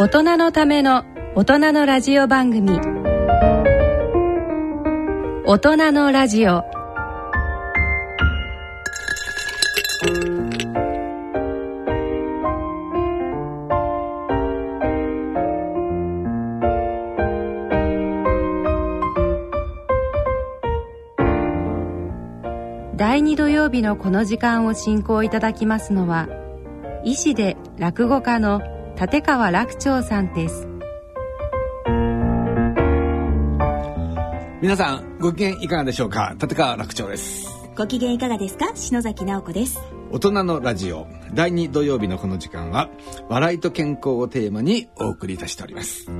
大人のための大人のラジオ番組。大人のラジオ。第2土曜日のこの時間を進行いただきますのは医師で落語家の立川楽長さんです。皆さんご機嫌いかがでしょうか？立川楽長です。ご機嫌いかがですか？篠崎直子です。大人のラジオ。第2土曜日のこの時間は笑いと健康をテーマにお送りいたしております。は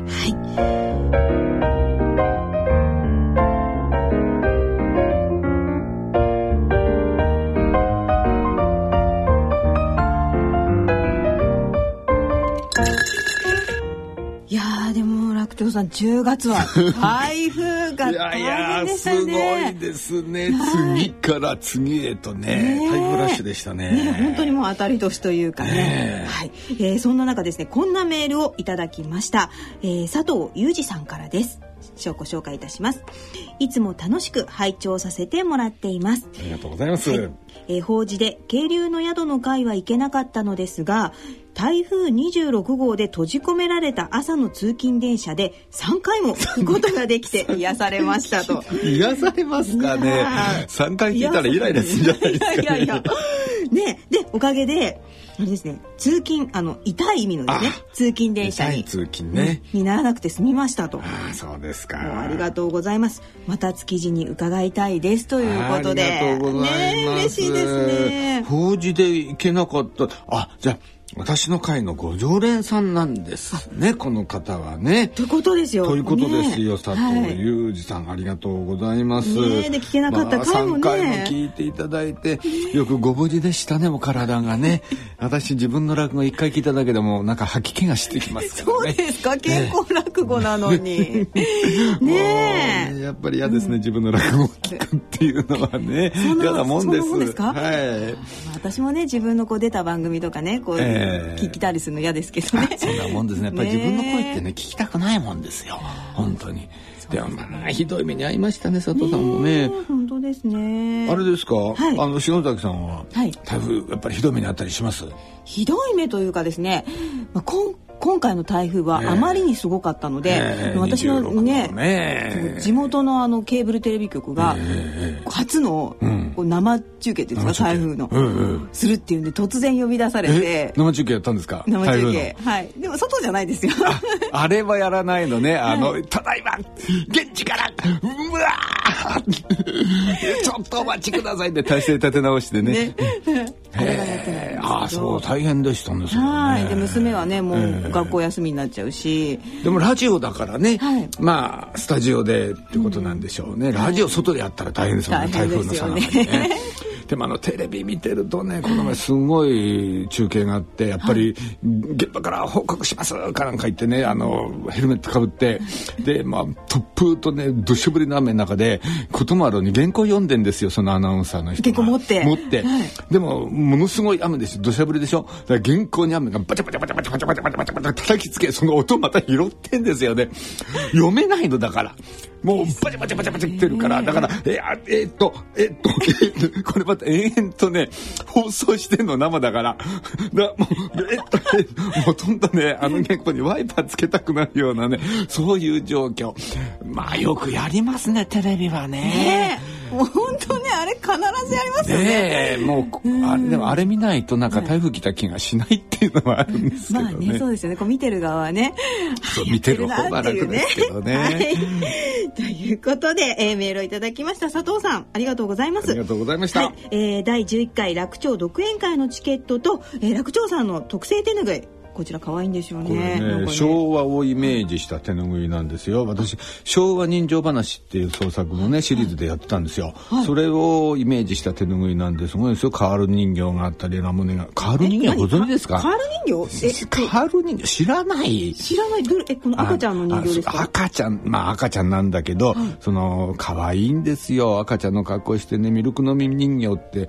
いも楽長さん10月は。台風がいやいや大変でしたすよねごいですね、次から次へとね台風ラッシュでしたね。ね、本当にもう当たり年というかね。ねえ。はい、えーそんな中ですね、こんなメールをいただきました。えー佐藤裕二さんからです。ご紹介いたします。いつも楽しく拝聴させてもらっています。ありがとうございます、はい。えー法事で渓流の宿の会は行けなかったのですが台風26号で閉じ込められた朝の通勤電車で3回も聞くことができて 癒されましたと。癒されますかね。いやー。3回聞いたらイライラするんじゃないですか。ねいやいやいや。ね。でおかげであれですね通勤あの痛い意味のねあ通勤電車に痛い通勤ね、にならなくて済みましたと。ああそうですかありがとうございます。また築地に伺いたいですということで。ありがとうございます。ね嬉しいですね。法事で行けなかった。あ、じゃあ、私の会のご常連さんなんですね、この方はね。ということですよ。ということですよ、ね佐藤裕二さん、ありがとうございます。ねえで聞けなかった回もねまあ、3回も聞いていただいて、よくご無事でしたね、お体がね。私、自分の落語一回聞いただけでも、なんか吐き気がしてきますそうね。ですか健康落語なのに。ねえ。やっぱり嫌ですね、自分の落語を聞くっていうのはね嫌なもんですそんなもんですかはい私もね自分のこう出た番組とかねこうええ聞きたりするの嫌ですけどね。そんなもんですね。やっぱりね自分の声ってね聞きたくないもんですよ。本当に。でもまあひどい目に遭いましたね佐藤さんもね。本当ですね。あれですか、はい。あの篠崎さんは、はい。台風やっぱりひどい目に遭ったりします？ひどい目というかですね、まあ、こん今回の台風はええ。あまりにすごかったので、ええ。私のね26ね。地元のあのケーブルテレビ局が初のん。こう生中継っていうんですか、台風の、するっていうんで突然呼び出されえて生中継やったんですか？生中台継はい。でも外じゃないですよ。あれはやらないのね。あの、ただいま、現地から、うわーちょっとお待ちくださいって体勢立て直してね。ね。あれ はやああ、そう、大変でしたね、それね。はい。で娘はねもうええ。学校休みになっちゃうし、でもラジオだからね、はい。まあスタジオでってことなんでしょうね、ラジオ外でやったら大変ですもんね、台風のですよね。さなかにね。でもあのテレビ見てるとねこの前すごい中継があってやっぱり現場から報告しますかなんか言ってねあのヘルメットかぶってでまあ突風とね土砂降りの雨の中でこともあろうに原稿読んでんですよそのアナウンサーの人が。原稿持って。持って、はい。でもものすごい雨ですよ土砂降りでしょ。だから原稿に雨がバチャバチャバチャバチャバチャバチャバチャバチャバチャ叩きつけその音また拾ってんですよね読めないのだからもうバチャバチャバチャバチャってるからだからえーっとえーっとえー これまた延々とね放送してんの生だから。だもうえーっとえーほとんどねあの原稿にワイパーつけたくなるようなねそういう状況。まあよくやりますねテレビはね。ねえもう本当ねあれ必ずやりますよね。ねえもうあれでもあれ見ないとなんか台風来た気がしないっていうのはあるんですけどまあね。ねそうですよね。こう見てる側はね。そう見てる方は楽ですけどね。はい、ということで、えーメールをいただきました。佐藤さんありがとうございます。ありがとうございました。はい、えー第11回楽長独演会のチケットと、えー楽長さんの特製手ぬぐいこちら可愛いんですよね。なんかね。昭和をイメージした手拭いなんですよ。私昭和人情話っていう創作のねシリーズでやってたんですよ、それをイメージした手拭いなんですごいですよ。カール人形があったりラムネがカール人形ご存知ですか？カール人形？え カール人形知らない。知らない。どれ？えこの赤ちゃんの人形ですか？赤ちゃんまあ赤ちゃんなんだけど、その可愛いんですよ。赤ちゃんの格好してねミルク飲み人形って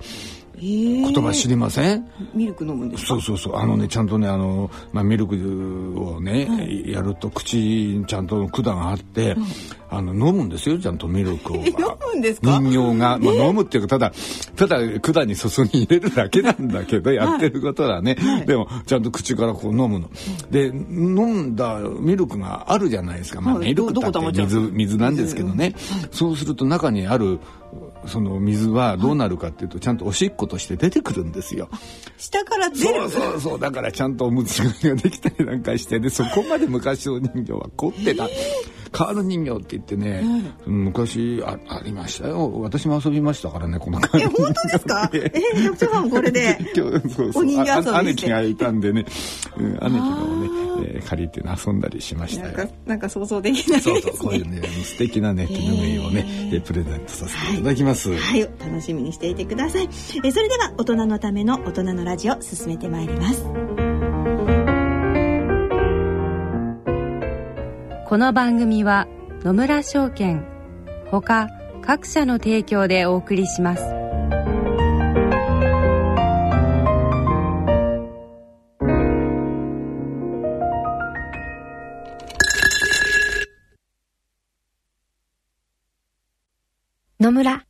言葉知りません？ミルク飲むんですそうそうそう。あのねちゃんとねあの、まあ、ミルクをね、はい、やると口にちゃんと管があって、うん、あの飲むんですよちゃんとミルクを。飲むんですか？人形が、まあ、飲むっていうかただただ管に注ぎ入れるだけなんだけど やってることはね、はい、でもちゃんと口からこう飲むの、で飲んだミルクがあるじゃないですか、まあ、ミルクって水水なんですけどね、そうすると中にあるその水はどうなるかっていうと、ちゃんとおしっことして出てくるんですよ。下から出る。そうそうそう。だからちゃんとおむつができたりなんかして、で、そこまで昔の人形は凝ってた。カー。ル人形って言ってね、うん、昔あありましたよ。私も遊びましたからねこのカール人形。え本当ですか？えー、局長さんこれで そうそう。お人形遊び姉貴がいたんでね、うん、姉貴がね、えー、借りて遊んだりしましたよ。なんかなんか想像できないね。そうそうこういうね素敵なね手ぬぐいをね、えー、プレゼントさせていただきます、はい、ます。はい、楽しみにしていてください。えそれでは大人のための大人のラジオ進めてまいります。この番組は野村証券ほか各社の提供でお送りします。野村。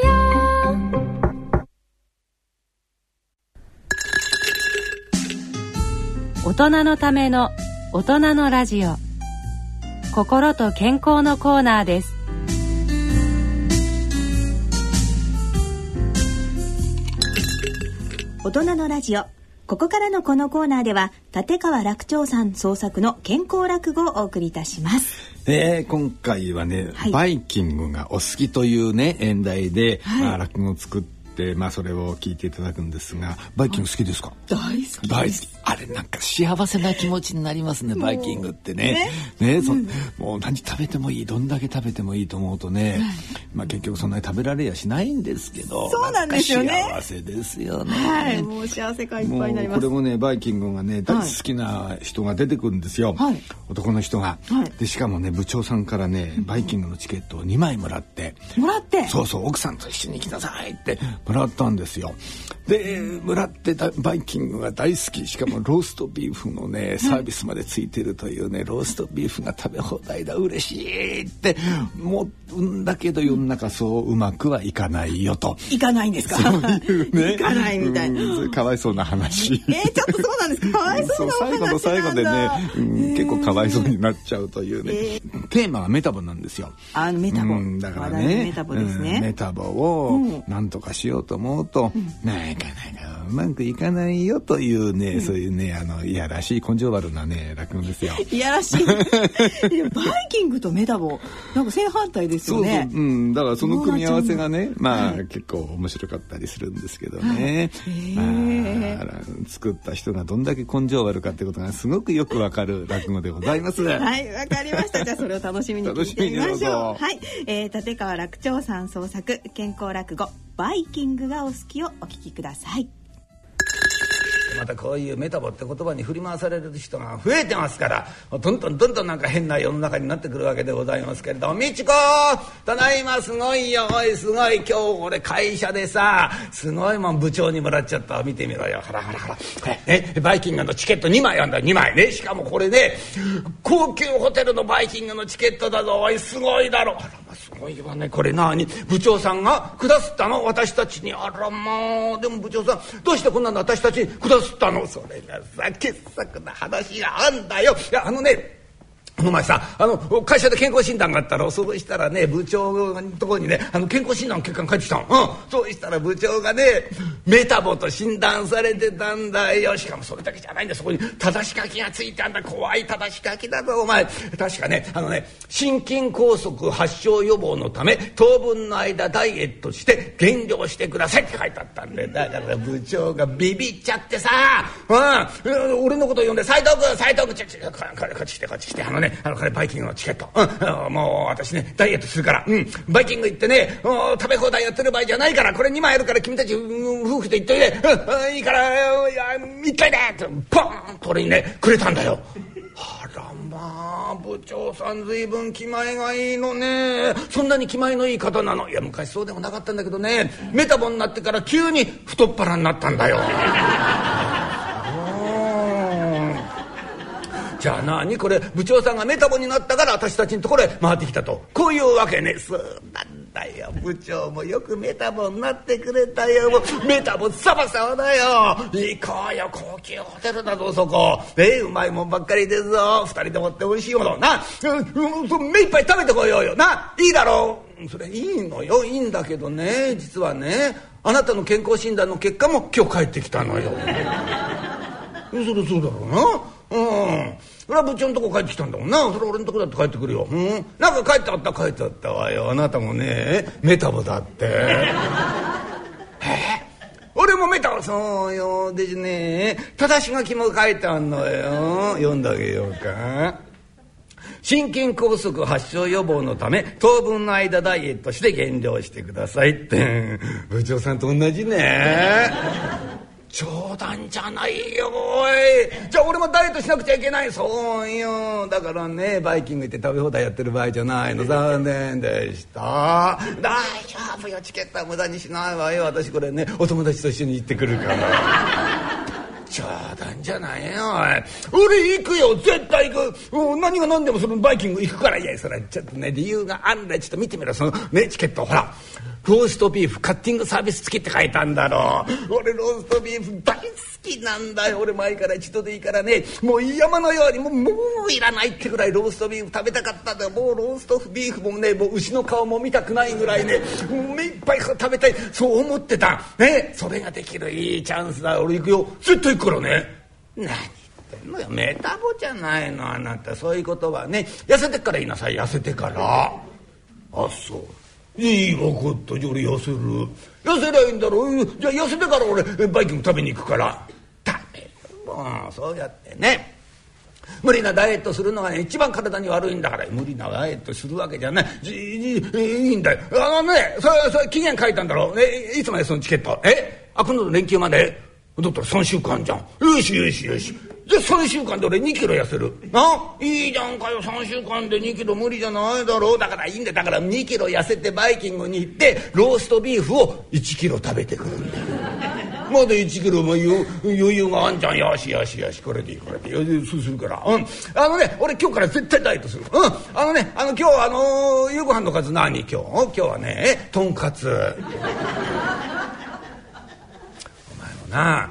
大人のための大人のラジオ。心と健康のコーナーです。大人のラジオ。ここからのこのコーナーでは立川らく朝さん創作の健康落語をお送りいたします。えー、今回はね、はい、バイキングがお好きというね演題で、はい、まあ、落語を作ってでまあそれを聞いていただくんですがバイキング好きですか？大好き大好きあれなんか幸せな気持ちになりますねバイキングってね。ね。ねそ、うん、もう何食べてもいいどんだけ食べてもいいと思うとね、まあ結局そんなに食べられやしないんですけどそうなんですよね。幸せですよね。はいもう幸せ感いっぱいになります。これもねバイキングがね大好きな人が出てくるんですよ、はい、男の人が、はい、でしかもね部長さんからねバイキングのチケットを2枚もらって。もらって？そうそう奥さんと一緒に行きなさいってもらったんですよ。で村ってバイキングが大好き。しかもローストビーフのねサービスまでついてるというねローストビーフが食べ放題だ嬉しいって思うんだけど世の中そううまくはいかないよと。いかないんですか？そういうね。いかないみたいな、うん、かわいそうな話。えー、ちょっとそうなんですか？わいそうな最後の最後でね、うん、結構かわいそうになっちゃうというね、えー、テーマはメタボなんですよ。あメタボ、うん、だからね。メタボですね、メタボをなん。とかしようと思うと、なかなかうまくいかないよというね、うん、そういうねあのいやらしい根性悪なね落語ですよ。いやらしい。バイキングとメタボなんか正反対ですよね。そうんだからその組み合わせがねまあ、はい、結構面白かったりするんですけどね。はい、まあ、作った人がどんだけ根性悪かってことがすごくよくわかる落語でございます。はいわかりました。じゃあそれを楽しみに聞いてみましょう。はい、えー、立川楽長さん創作健康落語バイキングがお好きをお聞きください。またこういうメタボって言葉に振り回される人が増えてますからどんどんどんどんなんか変な世の中になってくるわけでございますけれども「美智子ただいますごいよおいすごい今日俺会社でさすごいもん部長にもらっちゃった。見てみろよ。ほらほらほらえバイキングのチケット2枚あんだ2枚ね。しかもこれね高級ホテルのバイキングのチケットだぞ。おいすごいだろ」すごいわねこれ何部長さんが下すったの。私たちにあらまあ。でも部長さんどうしてこんなの私たちに下すったの？それがさ傑作な話があんだよ。いやあのねお前さあの会社で健康診断があったらそうしたらね部長のところにねあの健康診断の結果が返ってきたの、うん、そうしたら部長がねメタボと診断されてたんだよ。しかもそれだけじゃないんだ。そこに正し書きがついてあんだ。怖い正し書きだぞお前。確かねあのね心筋梗塞発症予防のため当分の間ダイエットして減量してくださいって書いてあったんでだから部長がビビっちゃってさ、うん、俺のこと呼んで「斎藤君斎藤君ちょちょここっち来てこっち来て。あのねあのこれバイキングのチケット、うん、もう私ねダイエットするから、うん、バイキング行ってね食べ放題やってる場合じゃないからこれ2枚あるから君たち、うん、夫婦で行っといて、うん、いいからいや一回でってポンと俺にねくれたんだよ。あらまあ部長さん随分気前がいいのね。そんなに気前のいい方なの。いや昔そうでもなかったんだけどね。メタボになってから急に太っ腹になったんだよ。じゃあ何？これ部長さんがメタボになったから私たちのところへ回ってきたと。こういうわけね。そうなんだよ。部長もよくメタボになってくれたよ。メタボサバサバだよ。行こうよ。高級ホテルだぞそこ。えうまいもんばっかりですぞ。二人でもって美味しいもの。な、うんうん、目いっぱい食べてこようよ。ないいだろう。それいいのよ。いいんだけどね。実はねあなたの健康診断の結果も今日帰ってきたのよ。それそうだろうな。うん。それは部長のとこ帰ってきたんだもんな。それ俺のとこだって帰ってくるよ。うん？なんか帰ってあった帰ってあったわよ。あなたもね、メタボだって。え？俺もメタボそうよ。でね、正し書きも書いてあんのよ。読んであげようか。心筋梗塞発症予防のため当分の間ダイエットして減量してくださいって 部長さんと同じね冗談じゃないよおいじゃあ俺ダイエットしなくちゃいけない。そうよ。だからねバイキング行って食べ放題やってる場合じゃないの。残念でした。大丈夫よ。チケットは無駄にしないわよ。私これねお友達と一緒に行ってくるから。冗談じゃないよい。俺行くよ。絶対行く。何が何でもそのバイキング行くから。いやそれちょっとね理由があるんだちょっと見てみろ。そのねチケット。ほら。ローストビーフカッティングサービス付きって書いたんだろう。俺ローストビーフ大好きなんだよ。俺前から一度でいいからね。もう山のようにもうもういらないってぐらいローストビーフ食べたかったんだよ。もうローストビーフもねもう牛の顔も見たくないぐらいね。目いっぱい食べたい。そう思ってた。ね。それができるいいチャンスだ。俺行くよ。絶対行くからね。何言ってんのよ。メタボじゃないのあなた。そういうことはね。痩せてから言いなさい。痩せてから。あそう。いい分かったじゃあ俺痩せる。痩せりゃいいんだろう。じゃあ痩せてから俺バイキング食べに行くから。ダメもうそうやってね。無理なダイエットするのがね一番体に悪いんだから。無理なダイエットするわけじゃない。いいんだよ。あのねそれそれ期限書いたんだろう。えいつまでそのチケット？え？あ今度の連休まで？だったら3週間じゃん。よしよしよし。で3週間で俺2キロ痩せる。な？いいじゃんかよ。3週間で2キロ無理じゃないだろう。だからいいんだよ。だから2キロ痩せてバイキングに行ってローストビーフを1キロ食べてくるんだよ。まだ1キロも余裕があんじゃん。よしよしよし。これでいいこれでいい。そうするから。うん。あのね俺今日から絶対ダイエットする。うん。あのねあの今日あのー、夕ご飯の数何今日？今日はねとんかつ。お前もな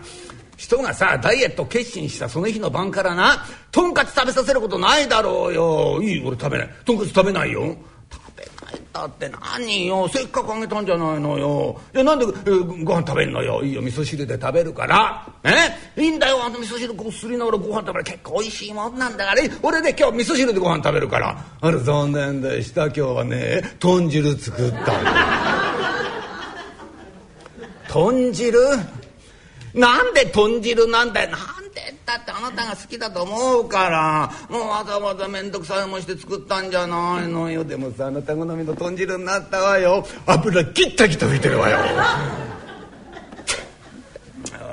人がさダイエット決心したその日の晩からなとんかつ食べさせることないだろうよ。いい俺食べない。とんかつ食べないよ。食べないだって何よ。せっかくあげたんじゃないのよ。いやなんで、えー、ご飯食べんのよ。いいよ味噌汁で食べるから。え？いいんだよ。あの味噌汁こすりながらご飯食べる。結構おいしいもんなんだから。俺ね今日味噌汁でご飯食べるから。あれ残念でした。今日はね豚汁作ったんだ豚汁？なんで豚汁なんだよ。なんでだってあなたが好きだと思うから。もうわざわざ面倒くさいもして作ったんじゃないのよ。でもさあなた好みの豚汁になったわよ。油ギッタギタ吹いてるわよ。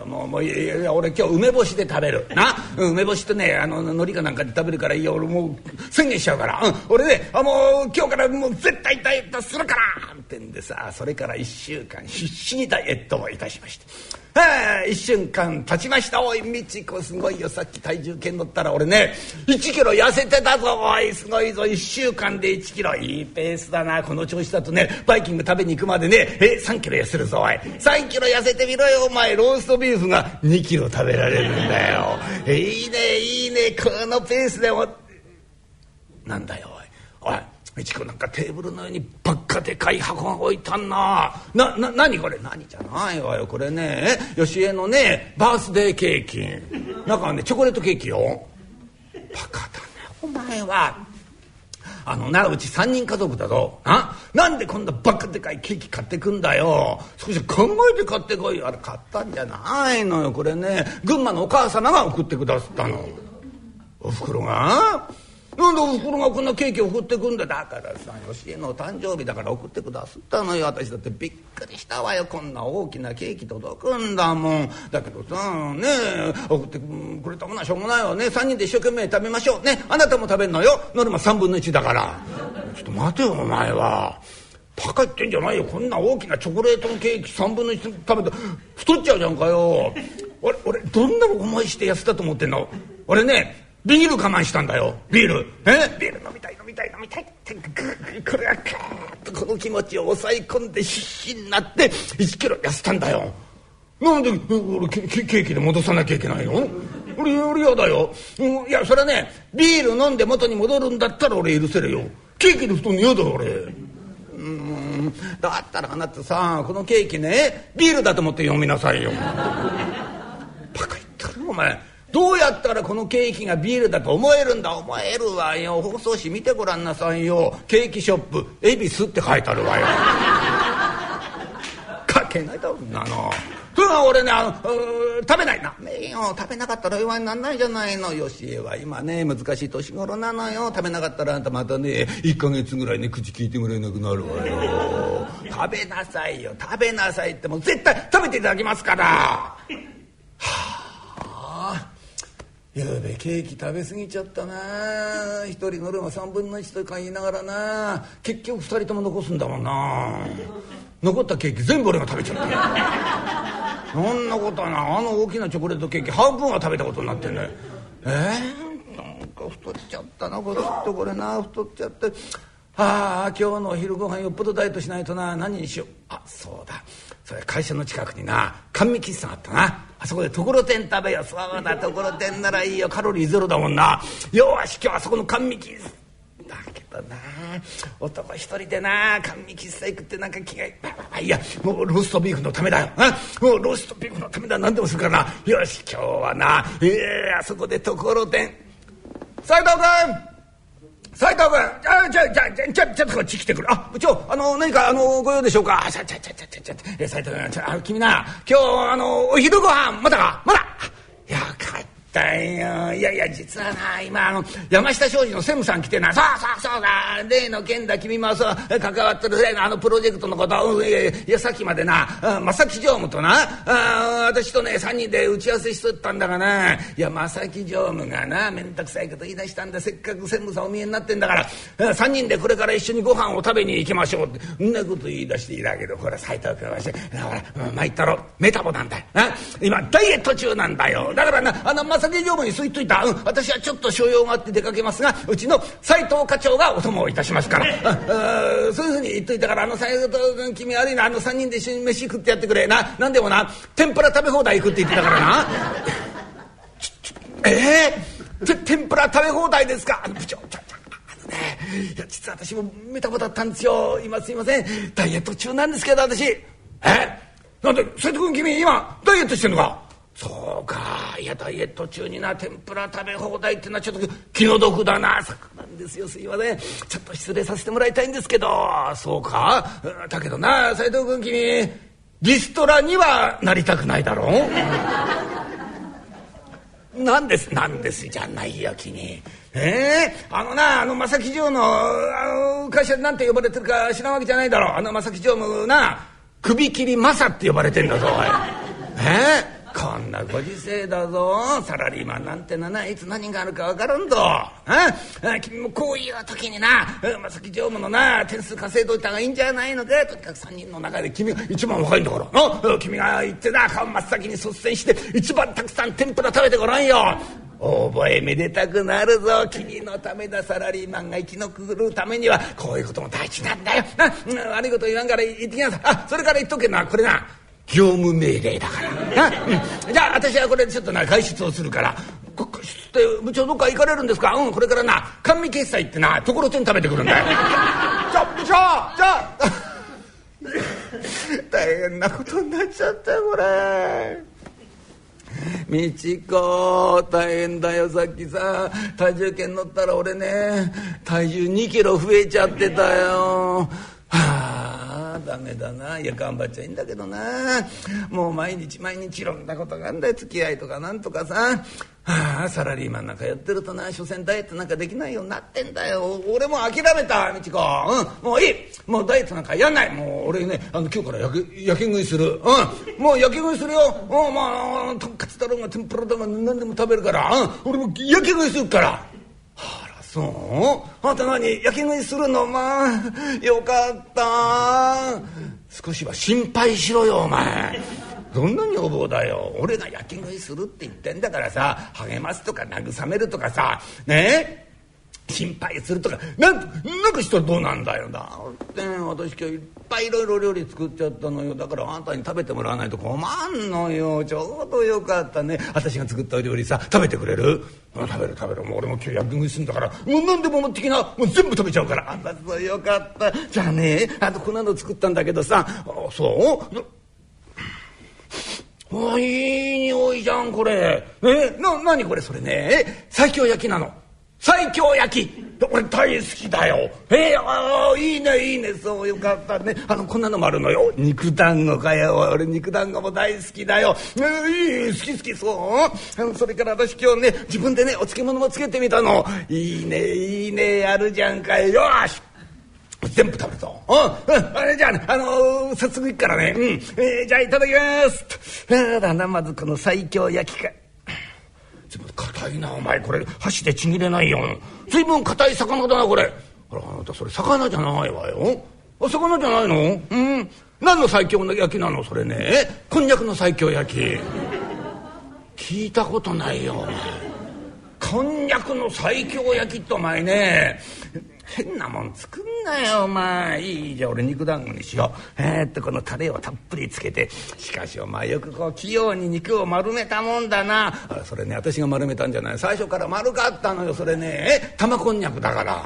もうもういやいや俺今日梅干しで食べる。な？梅干しとねあの海苔かなんかで食べるからいいよ。俺もう宣言しちゃうから、うん、俺ねあもう今日からもう絶対ダイエットするから。ってんでさそれから1週間必死にダイエットをいたしまして。はあ、一瞬間経ちました。おいみちこすごいよ。さっき体重計乗ったら俺ね1キロ痩せてたぞおい。すごいぞ。1週間で1キロ。いいペースだな。この調子だとねバイキング食べに行くまでね。え3キロ痩せるぞおい。3キロ痩せてみろよお前。ローストビーフが2キロ食べられるんだよ。いいねいいね。このペースでもなんだよおい。おい美智子なんかテーブルの上にばっかでかい箱が置いたんな。な、な、何これ？何じゃないわよ。これね、吉江のね、バースデーケーキ。中はね、チョコレートケーキよ。バカだね、お前は。あのな、うち3人家族だぞ。な、なんでこんなバカでかいケーキ買ってくんだよ。少し考えて買ってこいよ。あれ買ったんじゃないのよ。これね、群馬のお母様が送ってくださったの。おふくろが？なんでおふくろがこんなケーキ送ってくんだだからさ吉江の誕生日だから送ってくださったのよ。私だってびっくりしたわよこんな大きなケーキ届くんだもん。だけどさねえ送ってくれたものはしょうがないわね3人で一生懸命食べましょう。ねあなたも食べんのよ。ノルマ3分の1だからちょっと待てよお前は。バカ言ってんじゃないよ。こんな大きなチョコレートのケーキ3分の1食べた太っちゃうじゃんかよ。俺俺どんな思いして痩せたと思ってんの？俺ねビール我慢したんだよ。ビール。え？ビール飲みたい飲みたい飲みたいってこれがカーッとこの気持ちを抑え込んで必死になって1キロ痩せたんだよなんで俺ケケーキで戻さなきゃいけないの俺俺嫌だよ、うん、いやそれはねビール飲んで元に戻るんだったら俺許せるよケーキで太るの嫌だよ俺うんだったらあなたさこのケーキねビールだと思って読みなさいよバカ言ってるお前どうやったらこのケーキがビールだと思えるんだ？思えるわよ。放送紙見てごらんなさいよ。ケーキショップ恵比寿って書いてあるわよ。書けないだろんなの。それは俺ねあの食べない。な食べなかったら弱になんないじゃないの。よしえは今ね難しい年頃なのよ。食べなかったらあんたまたね1か月ぐらいね口聞いてもらえなくなるわよ。食べなさいよ。食べなさいってもう絶対食べていただきますから。は あゆうべケーキ食べ過ぎちゃったな。一人乗るの3分の1とか言いながらな。結局2人とも残すんだもんな。残ったケーキ全部俺が食べちゃったそんなことはなあの大きなチョコレートケーキ半分は食べたことになってんだよ。えー、なんか太っちゃったな。これとこれな。太っちゃって。ああ今日のお昼ご飯よっぽどダイエットしないとな。何にしよう。あそうだ。それ会社の近くにな。甘味喫茶あったな。あそこでところてん食べよ。そうだところてんならいいよ。カロリーゼロだもんな。よし今日はそこの甘味喫茶だけどな。男一人でな。甘味喫茶行くってなんか気がいい。やもうローストビーフのためだよ。もうローストビーフのためだ。何でもするからな。よし今日はな。ええー、あそこでところてん。斎藤君！斉藤君あじゃじゃじゃじゃちょっとこっち来てくれあ部長あの何かあのご用でしょうか？ちゃちゃちゃちゃちゃちゃ斉藤君ちゃ君な今日あのお昼ご飯まだか？まだ。よかったったよ。いやいや実はな今あの山下商事の専務さん来てな。さあさあそうだ。例の件だ君もさ関わってる例のあのプロジェクトのこと、うん、いやいやさっきまでな。正木常務とな。あ私とね3人で打ち合わせしとったんだがな。いや正木常務がな面倒くさいこと言い出したんだ。せっかく専務さんお見えになってんだから。3人でこれから一緒にご飯を食べに行きましょうって。んなこと言い出していたけどこれ斎藤君はしてほら参ったろ。メタボなんだよ。今ダイエット中なんだよ。だからなあの正木常務にそう言っといた、うん、私はちょっと所用があって出かけますがうちの斎藤課長がお供をいたしますから。そういうふうに言っといたからあの斎藤君君悪いなあの3人で一緒に飯食ってやってくれな何でもな天ぷら食べ放題行くって言ってたからな。ええー、天ぷら食べ放題ですか部長ちょちょあのねいや実は私もメタボだったんですよ今すいませんダイエット中なんですけど私えなんで斎藤君君今ダイエットしてんのかそうかいやダイエット中にな天ぷら食べ放題ってのはちょっと気の毒だな。そうなんですよ。すいません。ちょっと失礼させてもらいたいんですけど。そうか。だけどな斎藤君君リストラにはなりたくないだろう。なんですなんです。じゃないよ君。ええー、あのなあの正木城のあの会社なんて呼ばれてるか知らんわけじゃないだろう。あの正木城のな首切り正って呼ばれてんだぞおい。ええーこんなご時世だぞ。サラリーマンなんてのないつ何があるか分からんぞ。ああ君もこういう時にな正木常務のな点数稼いどいた方がいいんじゃないのか。とにかく3人の中で君が一番若いんだから。君が行ってな顔真っ先に率先して一番たくさん天ぷら食べてごらんよ。覚えめでたくなるぞ。君のためだサラリーマンが生き残るためには。こういうことも大事なんだよ、うん、悪いこと言わんから言ってきなさい。あそれから言っとけなこれな。業務命令だから。じゃあ私はこれちょっとな外出をするから。外出って部長どっか行かれるんですか？うんこれからな甘味決済ってなところてん食べてくるんだよ。じゃあ部長じゃあ大変なことになっちゃったよこれ。みちこ大変だよさっきさ。体重計乗ったら俺ね体重2キロ増えちゃってたよ。はあダメだな。いや頑張っちゃいいんだけどな。もう毎日毎日いろんなことがあんだよ。付き合いとかなんとかさ。はあサラリーマンなんかやってるとな。所詮ダイエットなんかできないようになってんだよ。俺も諦めたみちこ。うん。もういい。もうダイエットなんかやんない。もう俺ねあの今日から焼け焼き食いする。うん。もう焼き食いするよ。うん。まあとんかつだろうが天ぷらだろうが何でも食べるから。うん。俺も焼き食いするから。あ。らそう？あんた何焼き食いするの？まあよかった。少しは心配しろよお前。どんな女房だよ。俺が焼き食いするって言ってんだからさ励ますとか慰めるとかさね？え心配するとか。なんなんかしたらどうなんだよだって私今日いっぱいいろいろ料理作っちゃったのよ。だからあんたに食べてもらわないと困んのよ。ちょうどよかったね。私が作ったお料理さ食べてくれる？食べる食べるもう俺も今日焼き食いすんだから。もう何でも持ってきな。もう全部食べちゃうから。あんたそうよかった。じゃあねあとこんなの作ったんだけどさ。あそう？あいい匂いじゃんこれ。え？な何これそれね？最強焼きなの。最強焼き。俺大好きだよ。えー、あいいねいいね。そうよかったね。あのこんなのもあるのよ。肉団子かよ。俺肉団子も大好きだよ、えー、いい好き好きそう。それから私今日ね自分でねお漬物もつけてみたの。いいねいいねやるじゃんかよ。し。全部食べるぞ。うん、あれじゃあ、ね、あのー、早速行くからね。うん。えー、じゃあいただきます。あだな、まずこの最強焼きか。随分硬いな、お前。これ、箸でちぎれないよ。随分硬い魚だな、これ。あら、あなたそれ魚じゃないわよ。あ、魚じゃないの？うん。何の最強の焼きなの？それね。こんにゃくの最強焼き。聞いたことないよ、お前。こんにゃくの最強焼きってお前ね変なもん作んなよお前。いいじゃあ俺肉団子にしよう。えー、っとこのタレをたっぷりつけて。しかしお前よくこう器用に肉を丸めたもんだな。それね私が丸めたんじゃない。最初から丸かったのよそれね。え玉こんにゃくだから。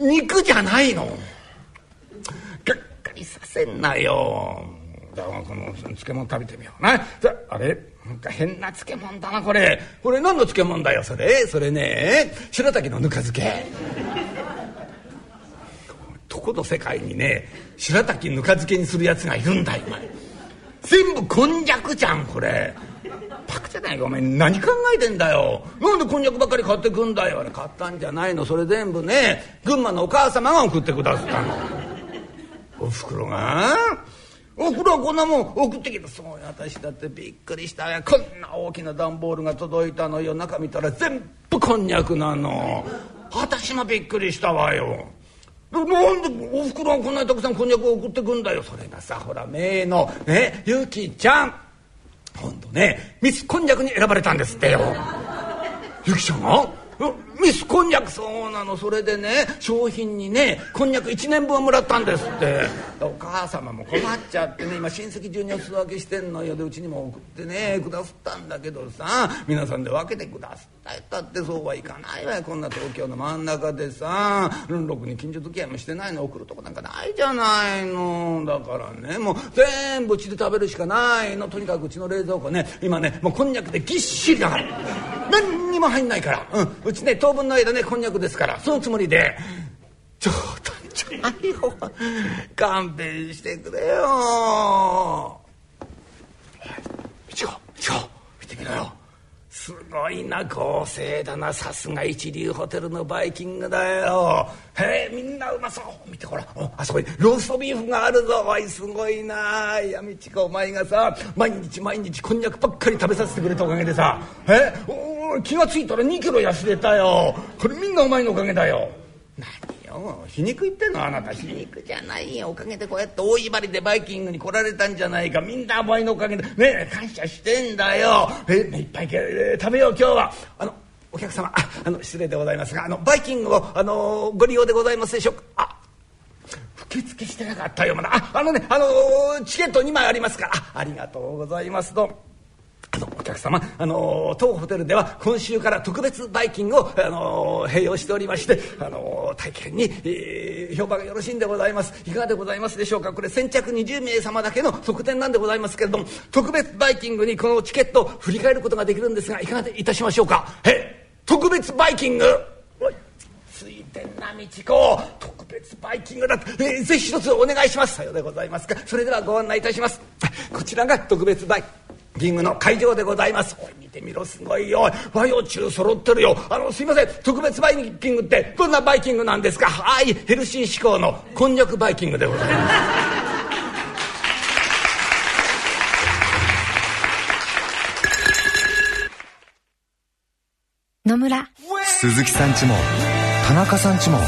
肉じゃないの。がっかりさせんなよ。だからこの漬物食べてみよう。なあれ？なんか変な漬物だなこれ。これ何の漬物だよそれ。それね白滝のぬか漬け。どこの世界にね白滝ぬか漬けにするやつがいるんだよお前全部こんにゃくじゃんこれ。バカじゃないかお前。何考えてんだよ。なんでこんにゃくばっかり買ってくんだよ。買ったんじゃないの。それ全部ね群馬のお母様が送ってくださったの。おふくろが。お風呂こんなもん送ってきた。そう私だってびっくりした。こんな大きな段ボールが届いたのよ。中見たら全部こんにゃくなの。私もびっくりしたわよ。なんでおふくろはこんなにたくさんこんにゃくを送ってくんだよ。それがさほら名のねゆきちゃん。ほんとねミスこんにゃくに選ばれたんですってよ。ゆきちゃんが？ミスこんにゃくそうなの。それでね商品にねこんにゃく1年分もらったんですって。お母様も困っちゃってね今親戚中にお裾分けしてんのよ。でうちにも送ってねくだすったんだけどさ皆さんで分けてくだすったったってそうはいかないわよ。こんな東京の真ん中でさろくに近所付き合いもしてないの送るとこなんかないじゃないの。だからねもう全部うちで食べるしかないの。とにかくうちの冷蔵庫ね今ねもうこんにゃくでぎっしりだから何にも入んないから、うん、うちね当分の間ねこんにゃくですから。そのつもりで。冗談じゃない。よ勘弁してくれよ。みちこみちこ見てみろよ。すごいな豪勢だな。さすが一流ホテルのバイキングだよ。へえみんなうまそう。見てほらあそこにローストビーフがあるぞ。おいすごいな。闇地かお前がさ毎日毎日こんにゃくばっかり食べさせてくれたおかげでさ。えお気が付いたら2キロ痩せれたよ。これみんなお前のおかげだよ。何よ皮肉言ってんのあなた。皮肉じゃないよ。おかげでこうやって大威張りでバイキングに来られたんじゃないか。みんなお前のおかげで。ねえ感謝してんだよ。えいっぱいえー食べよう今日は。あのお客様ああの失礼でございますがあのバイキングをあのご利用でございますでしょうか？あ受付してなかったよまだああのねあのチケット2枚ありますから。あありがとうございます。と。あのお客様あの当ホテルでは今週から特別バイキングをあのご用意しておりましてあの大変に、えー評判がよろしいんでございます。いかがでございますでしょうか？これ先着20名様だけの特典なんでございますけれども特別バイキングにこのチケットを振り替えることができるんですがいかがいたしましょうか？え特別バイキング。ついてんな道子特別バイキングだ。って、えーぜひ一つお願いします。さようでございますか。それではご案内いたします。こちらが特別バイ。キングリングの会場でございます。おい見てみろすごいよ。和洋中揃ってるよ。あのすいません。特別バイキングってどんなバイキングなんですか？はいヘルシー志向のこんにゃくバイキングでございます。野村。鈴木さんちも田中さんちも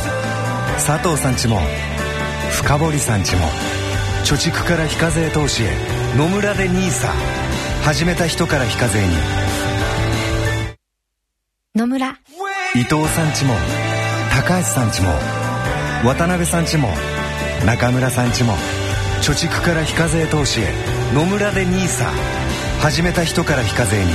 佐藤さんちも深堀さんちも貯蓄から非課税投資へ野村で NISA 始めた人から非課税に。野村。伊藤さんちも高橋さんちも渡辺さんちも中村さんちも貯蓄から非課税投資へ野村で NISA 始めた人から非課税に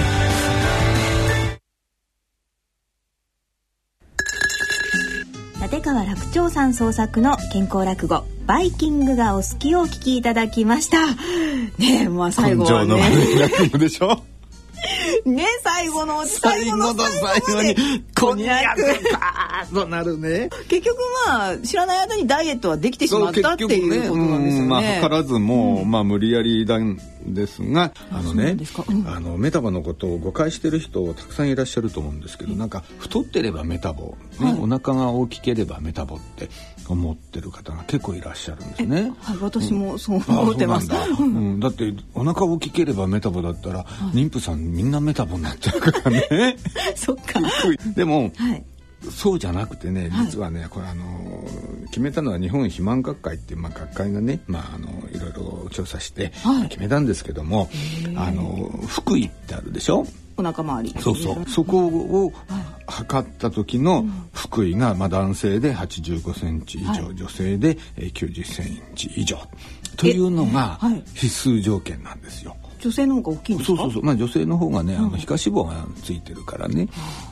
長さん創作の健康落語「バイキングがお好き」をお聞きいただきましたねえまあ最後はね。感情の悪い落語でしょ？ね最後の最後の最最後までこんにゃくかーとなるね。結局まあ知らない間にダイエットはできてしまったっていうことなんですよね。うんまあ図らずも、まあ無理やりなんですがあのねあのメタボのことを誤解してる人たくさんいらっしゃると思うんですけど、なんか太ってればメタボ、ねはい。お腹が大きければメタボって思ってる方が結構いらっしゃるんですね。はい、私もそう思ってます。そうなんだ、うん、だってお腹大きければメタボだったら、妊婦さんみんなメタボになっちゃうからね。そっか。でも、はい。そうじゃなくてねはい。実はね、これあの決めたのは日本肥満学会っていう、まあ、学会がね、まあ、あのいろいろ調査してはい。決めたんですけども、あの腹囲ってあるでしょ？お腹周り。そうそう。そこを測った時の腹囲が、まあ、男性で8 5センチ以上、はい。女性で9 0センチ以上。というのが必須条件なんですよ。女性の方が大きいんですか？そうそうそう、まあ、女性の方がね、あの皮下脂肪がついてるからね、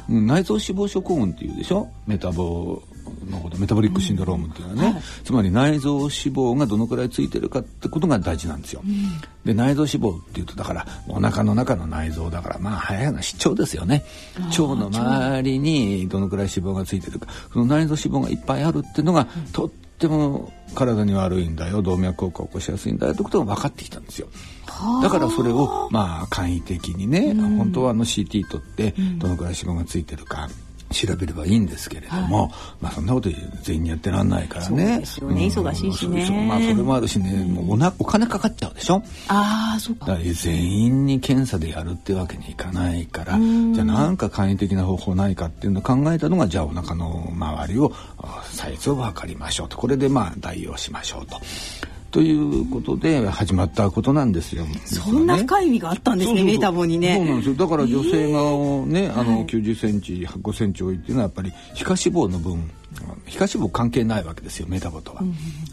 うん内臓脂肪症候群っていうでしょ？メタボのことメタボリックシンドロームっていうのはね、つまり内臓脂肪がどのくらいついてるかってことが大事なんですよ、で内臓脂肪っていうとだからお腹の中の内臓だからまあ早い話腸ですよね。腸の周りにどのくらい脂肪がついてるか。その内臓脂肪がいっぱいあるっていうのが、とっても体に悪いんだよ。動脈硬化を起こしやすいんだよってことが分かってきたんですよ。だからそれをまあ簡易的にね、本当はあの CT 取ってどのくらい脂肪がついてるか調べればいいんですけれども、まあそんなこと全員にやってらんないからね。そうですよね。忙しいしね。そまあそれもあるしね、もうおなお金かかっちゃうでしょ。ああ、そっか。だから全員に検査でやるってわけにいかないからじゃあなんか簡易的な方法ないかっていうのを考えたのがじゃあお腹の周りをあサイズを測りましょうと。これでまあ代用しましょうと。ということで始まったことなんですよ。そんな深い意味があったんですね、メタボにね。そうなんですよ。だから女性がね、あの90センチ5センチ多いっていうのはやっぱり皮下脂肪の分皮下脂肪関係ないわけですよメタボとは。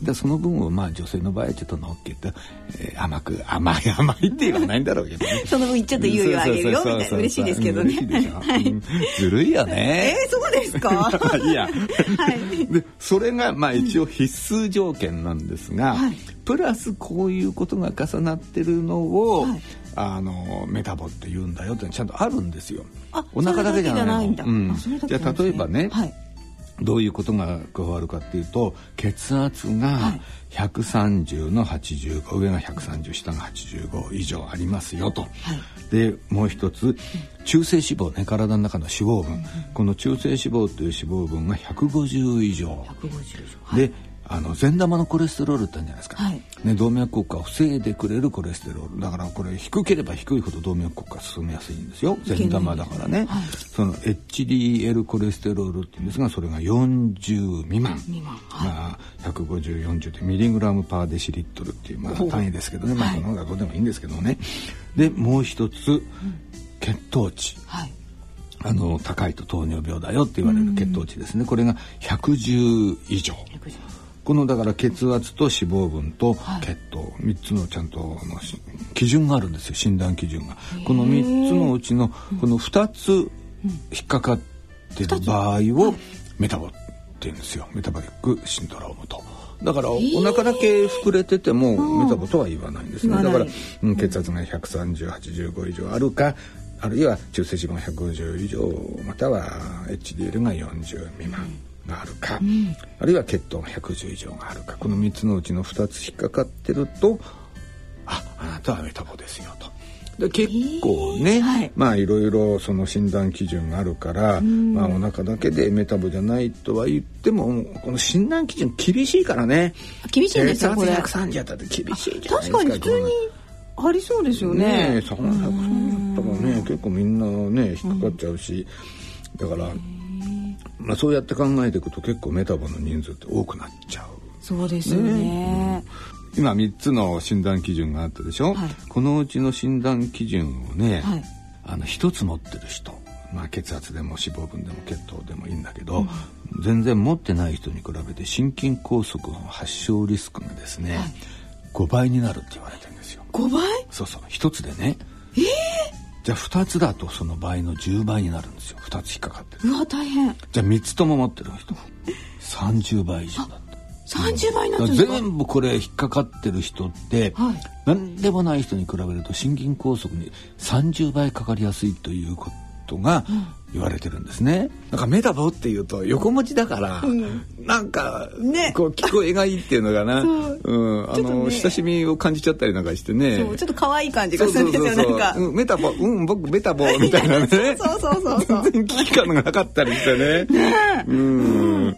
でその分をまあ女性の場合はちょっと乗っけて、えー甘く甘い甘いって言わないんだろうけどね。その分ちょっと猶予あげるよみたいな嬉しいですけどねずるいよえね。ー、そうですか？いや、はい。でそれがまあ一応必須条件なんですが、はいプラスこういうことが重なってるのを、はいあのメタボって言うんだよってちゃんとあるんですよあ。お腹だけじゃないの。うんじゃあ例えばね、はい。どういうことが加わるかっていうと血圧が130の85上が130下が85以上ありますよと。でもう一つ中性脂肪ね体の中の脂肪分、この中性脂肪という脂肪分が150以上。であの善玉のコレステロールってあるんじゃないですか、はい。ね、動脈硬化を防いでくれるコレステロール。だからこれ低ければ低いほど動脈硬化進めやすいんですよ。善玉だからね、その HDL コレステロールっていうんですがそれが40未満。まあ、15040でミリグラムパーデシリットルっていう、まあ、単位ですけどね、まあ、この学校でもいいんですけどね。でもう一つ血糖値、はい。あの高いと糖尿病だよって言われる血糖値ですね、これが110以上このだから血圧と脂肪分と血糖、3つのちゃんと基準があるんですよ診断基準が。この3つのうちのこの2つ引っかかってる場合をメタボって言うんですよ。メタボリックシンドロームと。だからお腹だけ膨れててもメタボとは言わないんですね。だから、うん、血圧が13085以上あるかあるいは中性脂肪が150以上または HDL が40未満があるか、あるいは血糖が110以上があるかこの3つのうちの2つ引っかかってるとああなたはメタボですよと。で結構ね、はい。まあいろいろその診断基準があるから、まあお腹だけでメタボじゃないとは言ってもこの診断基準厳しいからね。厳しいんですよ血これ。圧130やって厳しいじゃないです確かかに普通にありそうですよね。えね300歳だったらね結構みんなね引っかかっちゃうし、だから、まあ、そうやって考えていくと結構メタボの人数って多くなっちゃう。そうですよね。今3つの診断基準があったでしょ、はい。このうちの診断基準をね、はい。あの1つ持ってる人、まあ、血圧でも脂肪分でも血糖でもいいんだけど、全然持ってない人に比べて心筋梗塞の発症リスクがですね、5倍になるって言われてるんですよ。5倍？そうそう。1つでねじゃあ2つだとその倍の10倍になるんですよ。2つ引っかかってる。うわ大変。じゃあ3つとも持ってる人30倍以上だった。30倍になっちゃうんですか？全部これ引っかかってる人って、はい。何でもない人に比べると心筋梗塞に30倍かかりやすいということが言われてるんですね。なんかメタボっていうと横文字だから、なんか、ねこう聞こえがいいっていうのかな、そう。うん、あの、ね。親しみを感じちゃったりなんかしてね。ちょっと可愛い感じがするんですよなんか。うん、メタボ、うん、僕メタボみたいなね。そうそうそうそう全然危機感がなかったりしてね。うん。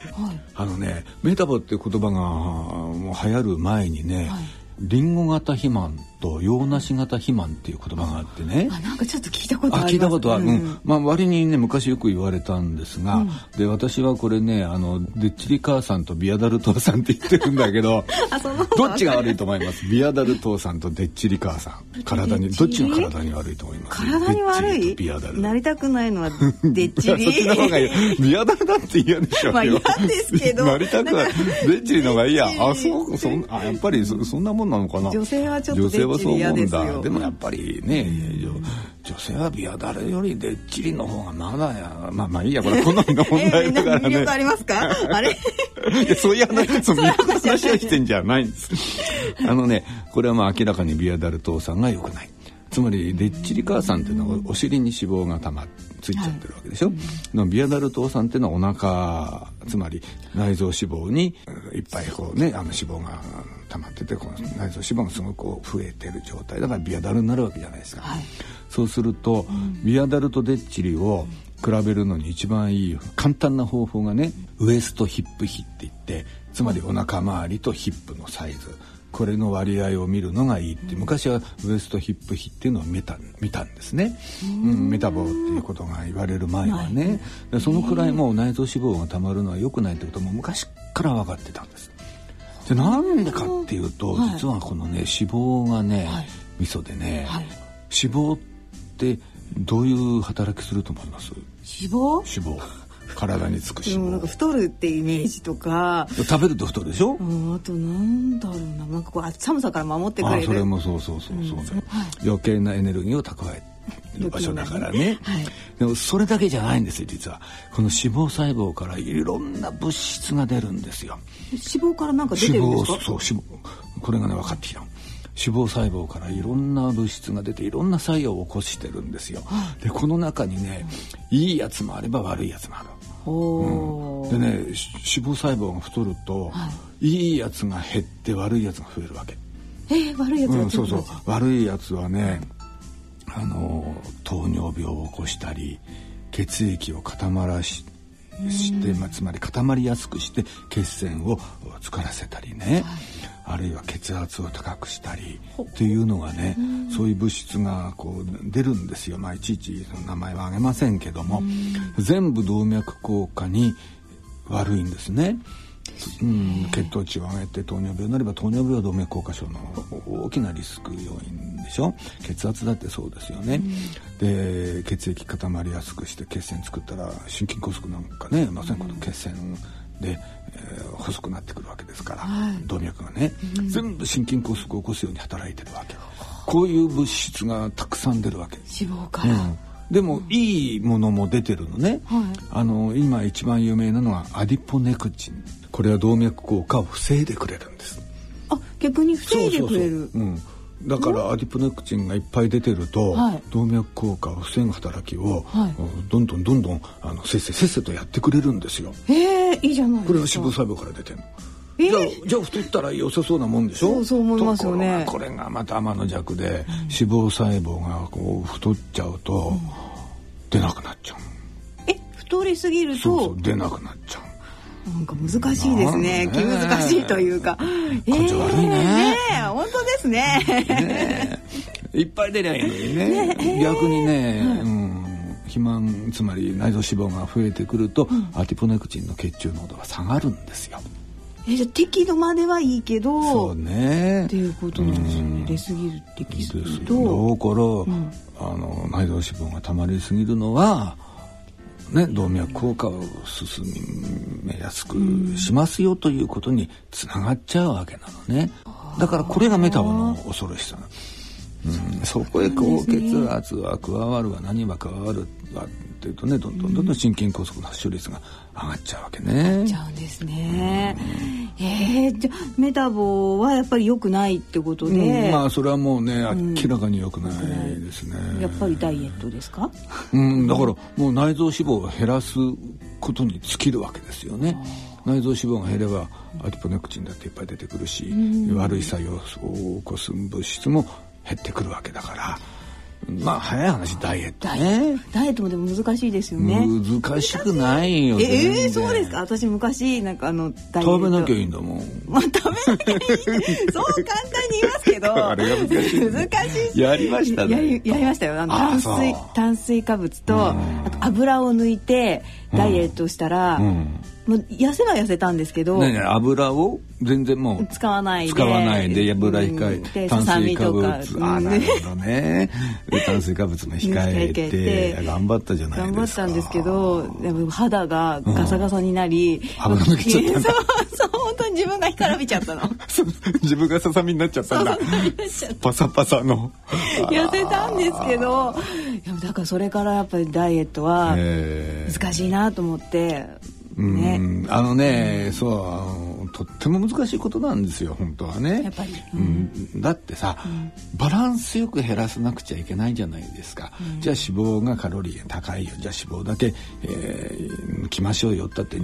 あのね、メタボっていう言葉がもう流行る前にね、リンゴ型肥満と洋梨型肥満っていう言葉があってね。あなんかちょっと聞いたことあ聞いたことは、うん。うん。まあ割にね昔よく言われたんですが、で私はこれねあのデッチリ母さんとビアダル父さんって言ってるんだけど どっちが悪いと思います？ビアダル父さんとデッチリ母さん。体にどっちが体に悪いと思います？体に悪い？とビアダルなりたくないのはでっち そっちの方がいりい。ビアダルだって嫌でしょうよ。まあ嫌ですけど。なりたくない。なんかデッチリの方がいいや。あ そうそんあやっぱりそそんなもんなのかな？女性はちょっとはそう思うんだ。でもやっぱりね女性はビアダルよりデッチリの方がまだやまあまあいいやこれ好みの問え題だからね。魅力ありますか？あれ？いやそういう話、その魅力の話をしてんじゃないんです。あのね、これはまあ明らかにビアダル糖さんが良くない。つまり、レッチリ母さんっていうのはお尻に脂肪がたま、ついちゃってるわけでしょ？のビアダル糖さんっていうのはお腹、つまり内臓脂肪にうんいっぱいこうね、あの脂肪が溜まってて、この内臓脂肪がすごくこう増えてる状態。だからビアダルになるわけじゃないですか。そうすると、ビアダルとデッチリを比べるのに一番いい簡単な方法がねウエストヒップ比って言ってつまりお腹周りとヒップのサイズ。これの割合を見るのがいいって昔はウエストヒップ比っていうのを見た見たんですね、うん、メタボっていうことが言われる前はね。でそのくらいもう内臓脂肪がたまるのは良くないってことも昔から分かってたんですでなんでかっていうと、実はこのね脂肪がね、味噌でね、脂肪ってどういう働きすると思います？脂肪？脂肪。体につく脂でもなんか肪太るっていうイメージとか。食べると太るでしょ？うんあとなんだろうな。なんかこうあ寒さから守ってくれる。あそれもそうそうそうそうね、余計なエネルギーを蓄える 場所だからね、はい。でもそれだけじゃないんですよ実は。この脂肪細胞からいろんな物質が出るんですよ。脂肪からなんか出て脂肪るんですか？そう脂肪。これがね分かってきたの。脂肪細胞からいろんな物質が出ていろんな作用を起こしてるんですよ、でこの中にねいいやつもあれば悪いやつもあるおー。でねし脂肪細胞が太ると、、はい。いやつが減って悪いやつが増えるわけ、えー、悪いやつがうん、そうそう。つ悪いやつはねあの糖尿病を起こしたり血液を固まらしして、まあ、つまり固まりやすくして血栓を作らせたりね、あるいは血圧を高くしたりっていうのがねそういう物質がこう出るんですよ、まあ、いちいちその名前は挙げませんけども。全部動脈硬化に悪いんですね。うん、血糖値を上げて糖尿病になれば糖尿病は動脈硬化症の大きなリスク要因でしょ？血圧だってそうですよね、で血液固まりやすくして血栓作ったら心筋梗塞なんかねまさにこの血栓で、えー細くなってくるわけですから、動脈がね、全部心筋梗塞を起こすように働いてるわけ。こういう物質がたくさん出るわけ。脂肪から、うん。でもいいものも出てるのね、はい。あの今一番有名なのはアディポネクチンこれは動脈硬化を防いでくれるんです。あ逆に防いでくれる。そうん、だからアディポネクチンがいっぱい出てると、はい。動脈硬化を防ぐ働きを、はい。どんどんどんどんあのせっせせっせとやってくれるんですよ。えー、いいじゃないこれは脂肪細胞から出てるの。えー。じゃあじゃあ太ったら良さそうなもんでしょ？そうそう思いますよね。とこれがまた天の弱で、脂肪細胞がこう太っちゃうと、出なくなっちゃう。え太りすぎると？そうそう出なくなっちゃうなんか難しいですね。気難しいというか。感情悪いねねえ本当ですね。ねえいっぱい出りゃいいのにね逆にね、うん、肥満つまり内臓脂肪が増えてくると、アティポネクチンの血中濃度が下がるんですよ。えじゃあ適度まではいいけど、そうねっていうことなんですようんね。出過ぎる出来すぎですると。だから、あの内臓脂肪がたまりすぎるのは、ね、動脈硬化を進めやすくしますよということにつながっちゃうわけなのね。だからこれがメタボの恐ろしさうん、そこへ高血圧は加わるは何は加わるわっていうとねどんどんどんどん心筋梗塞の発症率が上がっちゃうわけね。ちゃうんですね。えー、じゃあメタボはやっぱり良くないってことで、うんまあそれはもうね明らかに良くないですね。やっぱりダイエットですか？うん、だからもう内臓脂肪を減らすことに尽きるわけですよね。内臓脂肪が減ればアティポネクチンだっていっぱい出てくるし、悪い作用を起こす物質も減ってくるわけだからまあ早い話ダイエットねダイエットもでも難しいですよね。難しくないよええー、そうですか？私昔なんかあのダイエット食べなきゃいいんだもんまあ、食べなきゃいい。そう簡単に言いますけど。あれが難しい難しいしやりましたねやりやりましたよ。あのあ炭水炭水化物とあと油を抜いてダイエットしたら、うんもう痩せは痩せたんですけど、ね油を全然もう使わないで使わないで油控うんえで炭水化物。あなるほどね。で炭水化物も控えてて。頑張ったじゃないですか。頑張ったんですけどでも肌がガサガサになり、油抜けちゃった そうそう本当に自分が干からびちゃったの。自分がささみになっちゃったんだ。パサパサの。痩せたんですけどいやだからそれからやっぱりダイエットはえー。難しいなと思ってうねん。あのね、そうあのとっても難しいことなんですよ本当はね。やっぱり。うん。だってさ、バランスよく減らさなくちゃいけないじゃないですか、じゃあ脂肪がカロリー高いよ。じゃあ脂肪だけ、えー抜きましょうよ。ったって、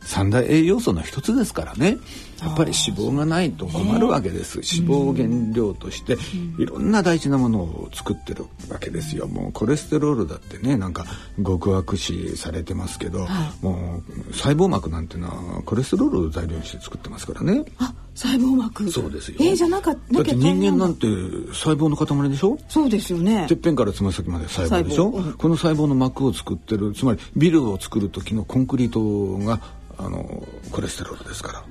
三大栄養素の一つですからねやっぱり脂肪がないと困るわけです、脂肪を原料としていろんな大事なものを作ってるわけですよ。もうコレステロールだってねなんか極悪視されてますけど、もう細胞膜なんていうのはコレステロールを材料にして作ってますからね。あ細胞膜。そうですよ。えー、じゃなかだって人間なんてて細胞の塊でしょ？そうですよね。てっぺんからつま先まで細胞でしょ、うん。この細胞の膜を作ってるつまりビルを作る時のコンクリートがあのコレステロールですから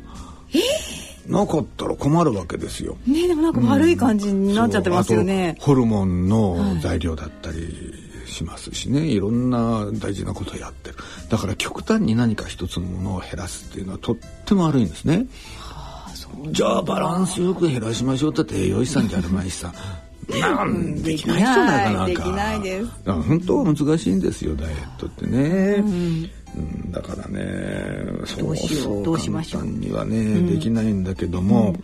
なかったら困るわけですよ。ねでもなんか悪い感じになっちゃってますよね。そう。あとホルモンの材料だったりしますしね、い、ろんな大事なことをやってる。だから極端に何か一つのものを減らすっていうのはとっても悪いんですね。じゃあバランスよく減らしましょうってって栄養士さんじゃあるまいしさ。なんできない人なかなか。できない本当は難しいんですよダイエットってね、うんだからねどうしようそうどうしましょう。簡単にはね、できないんだけども、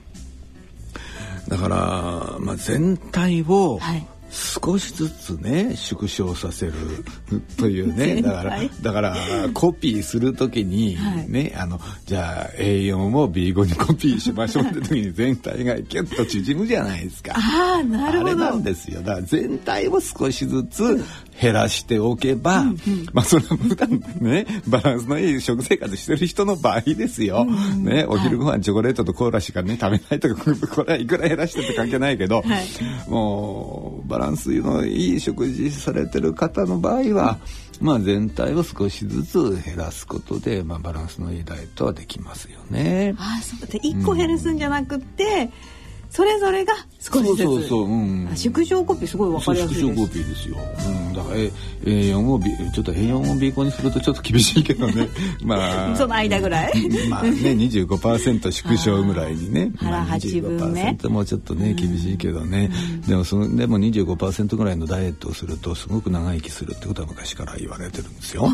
だから、まあ、全体をはい。少しずつね縮小させる というねだからだからコピーする時にね、はい、あのじゃあ A4 を B5 にコピーしましょうって時に 全体がキュッと縮むじゃないですか。ああなるほど。あれなんですよ。だから全体を少しずつ減らしておけば、うんうん、まあそれは普段ね バランスのいい食生活してる人の場合ですよ。うんうん、ねお昼ご飯チョコレートとコーラしかね食べないとかこれはいくら減らしてって関係ないけど、はい、もうバランスのいい食事されてる方の場合は、まあ全体を少しずつ減らすことで、まあバランスのいいダイエットはできますよね。ああそうで一個減らすんじゃなくて、うんそれぞれが少しずつそうそうそう、うん、縮小コピーすごいわかりやすいです。縮小コピーですよ、うん、だから A4 をちょっと A4 を B 項にするとちょっと厳しいけどねまあその間ぐらいまあね25%縮小ぐらいにね腹8分目もうちょっとね厳しいけどね、うん、でもそのでも25%ぐらいのダイエットをするとすごく長生きするってことは昔から言われてるんですよ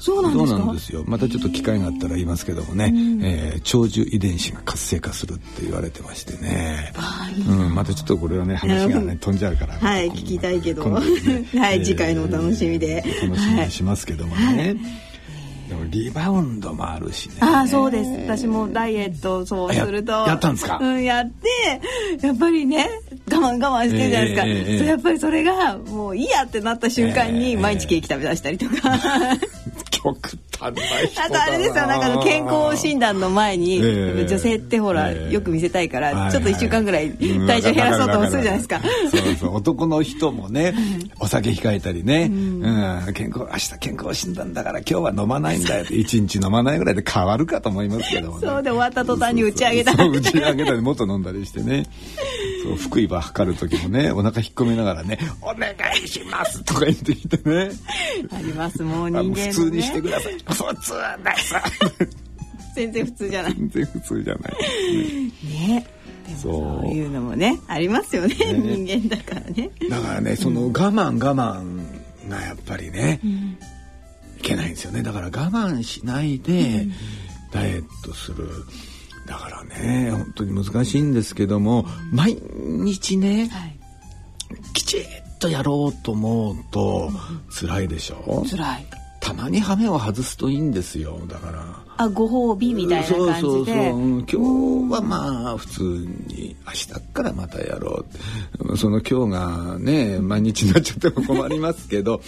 そうなんですよまたちょっと機会があったら言いますけどもね、うん、えー、長寿遺伝子が活性化するって言われてましてね、うんまたちょっとこれはね話がね飛んじゃうから。はい聞きたいけど、ね、はい、次回のお楽しみで。楽しみにしますけどもね、はい。でもリバウンドもあるしね。ああそうです。私もダイエットそうすると。やったんですか？うんやって。やっぱりね我慢我慢してるじゃないですか。えーえー、やっぱりそれがもういいやってなった瞬間に毎日ケーキ食べ出したりとか。極端なあとあれですよなんか健康診断の前に、女性ってほら、よく見せたいから、ちょっと1週間ぐらい体重減らそうともするじゃないですか。そうそう。男の人もねお酒控えたりね、うん。健康明日健康診断だから今日は飲まないんだよって 1日飲まないぐらいで変わるかと思いますけども、ね、そうで終わった途端に打ち上げたり。打ち上げたりもっと飲んだりしてねそう福井ば測る時もねお腹引っ込めながらね「お願いします」とか言ってきてね。あります。もう人間、ね、普通にしてください普通です全然普通じゃない。全然普通じゃない。ね。そう。いうのもねありますよね、ね、人間だからね。だからねその我慢我慢がやっぱりね、うん、いけないんですよね。だから我慢しないでダイエットする、だからね本当に難しいんですけども、毎日ね、はい、きちっとやろうと思うと辛いでしょ？辛い。たまに羽目を外すといいんですよだから。あご褒美みたいな感じで。そうそうそう。今日はまあ普通に明日からまたやろうその今日がね毎日になっちゃっても困りますけど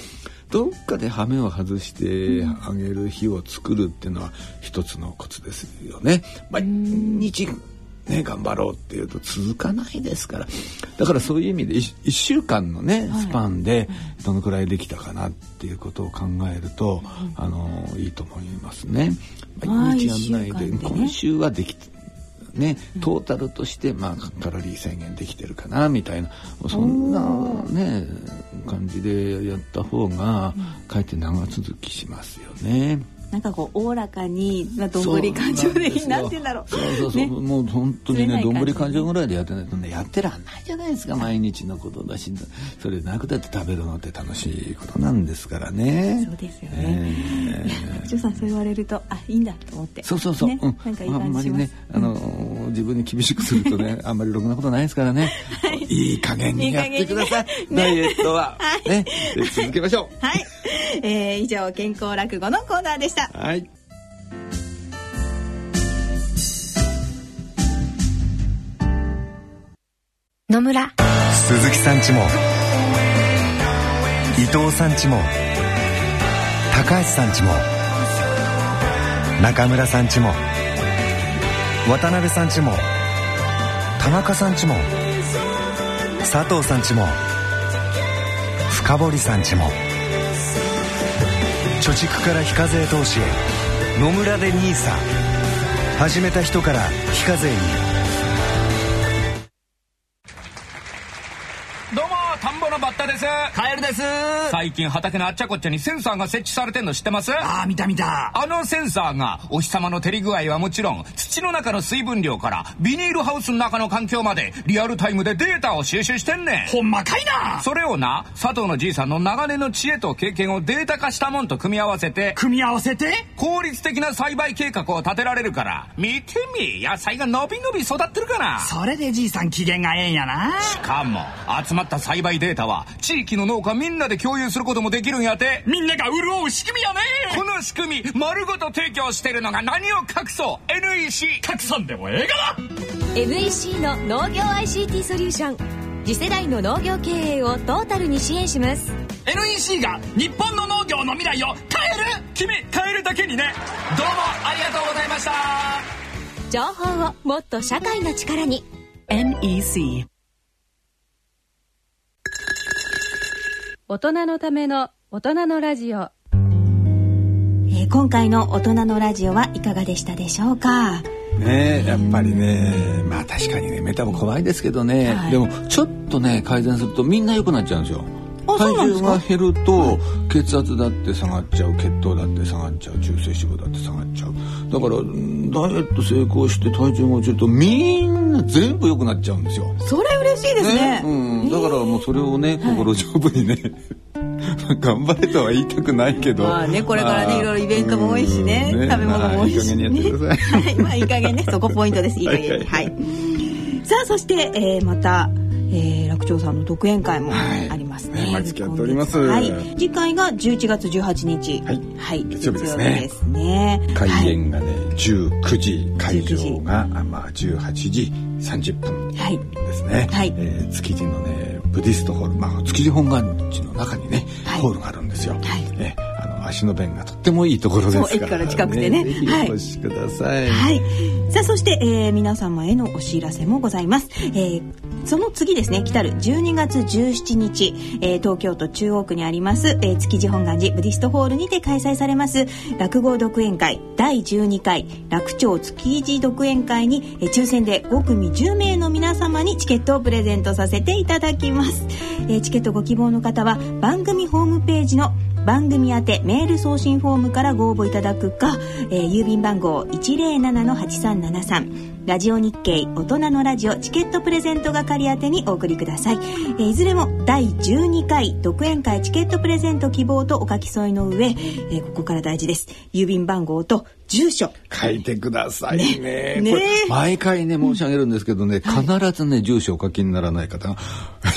どっかで羽目を外してあげる日を作るっていうのは一つのコツですよね。毎日ね、頑張ろうっていうと続かないですから。だからそういう意味で 1, 1週間のねスパンでどのくらいできたかなっていうことを考えると、あのいいと思いますね。毎日やんないで、ね、今週はできね、トータルとして、まあ、カロリー制限できてるかなみたいなそんなね感じでやった方がかえって長続きしますよね。なんかこうおおらかに、まあ、どんぶり感情でなんて言うんだろう。そうそうそう、ね、もう本当にね、どんぶり感情ぐらいでやってないとね、やってらんないじゃないですか、毎日のことだし、それなくたって食べるのって楽しいことなんですからね。そうですよね。えー、ジさんそう言われると、あ、いいんだと思って。そうそうそう。ね、うん、なんかいいあんまりね、あの、自分に厳しくするとね、あんまりろくなことないですからね。はい、いい加減にやってください。いいね、ダイエットは。はい、ね、続けましょう。はい。えー、以上健康落語のコーナーでした。はい。野村。鈴木さんちも。伊藤さんちも。高橋さんちも。中村さんちも。渡辺さんちも。田中さんちも。佐藤さんちも。深堀さんちも貯蓄から非課税投資へ。野村で NISA 始めた人から非課税に。です。カエルです。最近畑のあっちゃこっちゃにセンサーが設置されてんの知ってます？ああ見た見た。あのセンサーがお日様の照り具合はもちろん土の中の水分量からビニールハウスの中の環境までリアルタイムでデータを収集してんねん。ほんまかいな。それをな佐藤のじいさんの長年の知恵と経験をデータ化したもんと組み合わせて組み合わせて？効率的な栽培計画を立てられるから。見てみ野菜が伸び伸び育ってるかな。それでじいさん機嫌がええんやな。しかも集まった栽培データは地域の農家みんなで共有することもできるんやて。みんなが潤う仕組みやね。この仕組み丸ごと提供してるのが何を隠そう。NEC 拡散でもええがな。NEC の農業 ICT ソリューション。次世代の農業経営をトータルに支援します。NEC が日本の農業の未来を変える。君変えるだけにね。どうもありがとうございました。情報をもっと社会の力に。NEC 大人のための大人のラジオ。えー今回の大人のラジオはいかがでしたでしょうか？ねやっぱりねまあ確かにねメタボ怖いですけどね、はい。でもちょっとね改善するとみんな良くなっちゃうんですよ体重が減ると血圧だって下がっちゃう血糖だって下がっちゃう中性脂肪だって下がっちゃう。だからうんダイエット成功して体重が落ちるとみんな全部良くなっちゃうんですよ。それ嬉しいですね。うん、だからもうそれをね心丈夫にね、頑張れとは言いたくないけど。まあねこれからねいろいろイベントも多いしねうん食べ物も多いしね。まあいい加減にやってください。はいまあいい加減ね。そこポイントです。いい加減。にはい。はい。さあそして、えーまた、えー、楽長さんの独演会もはい。ありますね、ね毎月やっております。はい。次回が11月18日。はい。はい、月曜日ですね。ですね。開はい演がね19時。会19時。場があまあ18時30分はい。ですね、はい。えー築地のねブディストホール、まあ、築地本願寺の中にね、はい。ホールがあるんですよ、はい。えあの足の便がとってもいいところですからそう駅から近くてねはいお越しください、はい。さあ、そして、えー皆様へのお知らせもございます。えーその次ですね、来たる12月17日、えー東京都中央区にあります、えー築地本願寺ブディストホールにて開催されます、落語独演会第12回楽町築地独演会に、えー抽選で5組10名の皆様にチケットをプレゼントさせていただきます。えーチケットご希望の方は番組ホームページの番組宛てメール送信フォームからご応募いただくか、えー郵便番号107-8373ラジオ日経大人のラジオチケットプレゼント係宛てにお送りください、えーいずれも第12回独演会チケットプレゼント希望とお書き添えの上、えーここから大事です。郵便番号と住所。書いてくださいね。ね。これ毎回ね申し上げるんですけどね、必ずね住所をお書きにならない方が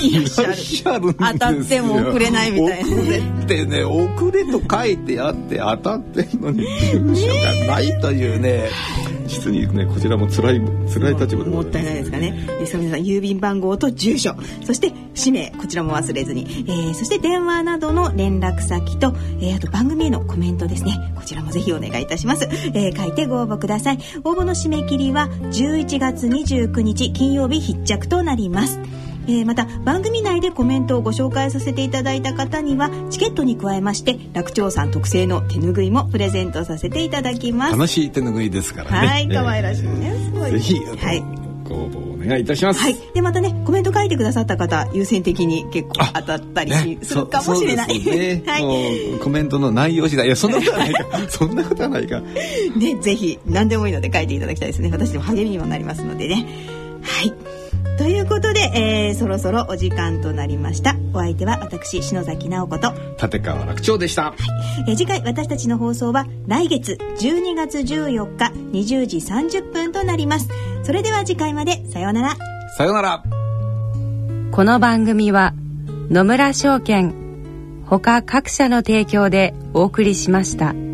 いらっしゃる。んですよ。当たっても遅れないみたいな。ねってね遅れと書いてあって当たってんのに住所がないというね実にねこちらも辛い辛い立場でもったいないですかね。えーさあ皆さん郵便番号と住所、そして氏名こちらも忘れずに、えーそして電話などの連絡先と、えーあと番組へのコメントですね。こちらもぜひお願いいたします。えー書いてご応募ください。応募の締め切りは11月29日金曜日必着となります。えーまた番組内でコメントをご紹介させていただいた方にはチケットに加えまして楽長さん特製の手ぬぐいもプレゼントさせていただきます。楽しい手ぬぐいですからねはい、可愛らしいね。すごい。ぜひ、はい。ご応募お願いいたしますはい。で、またね、コメント書いてくださった方、優先的に結構当たったりするかもしれない。ね はい。コメントの内容次第いやそんなことはないか そんなことはないかね、ぜひ、何でもいいので書いていただきたいですね。私でも励みにもなりますのでね。はい。ということで、えー、そろそろお時間となりました。お相手は私、篠崎直子と、立川楽長でした、えー次回私たちの放送は来月12月14日20時30分となります。それでは次回まで、さようなら。さようならこの番組は野村証券ほか各社の提供でお送りしました。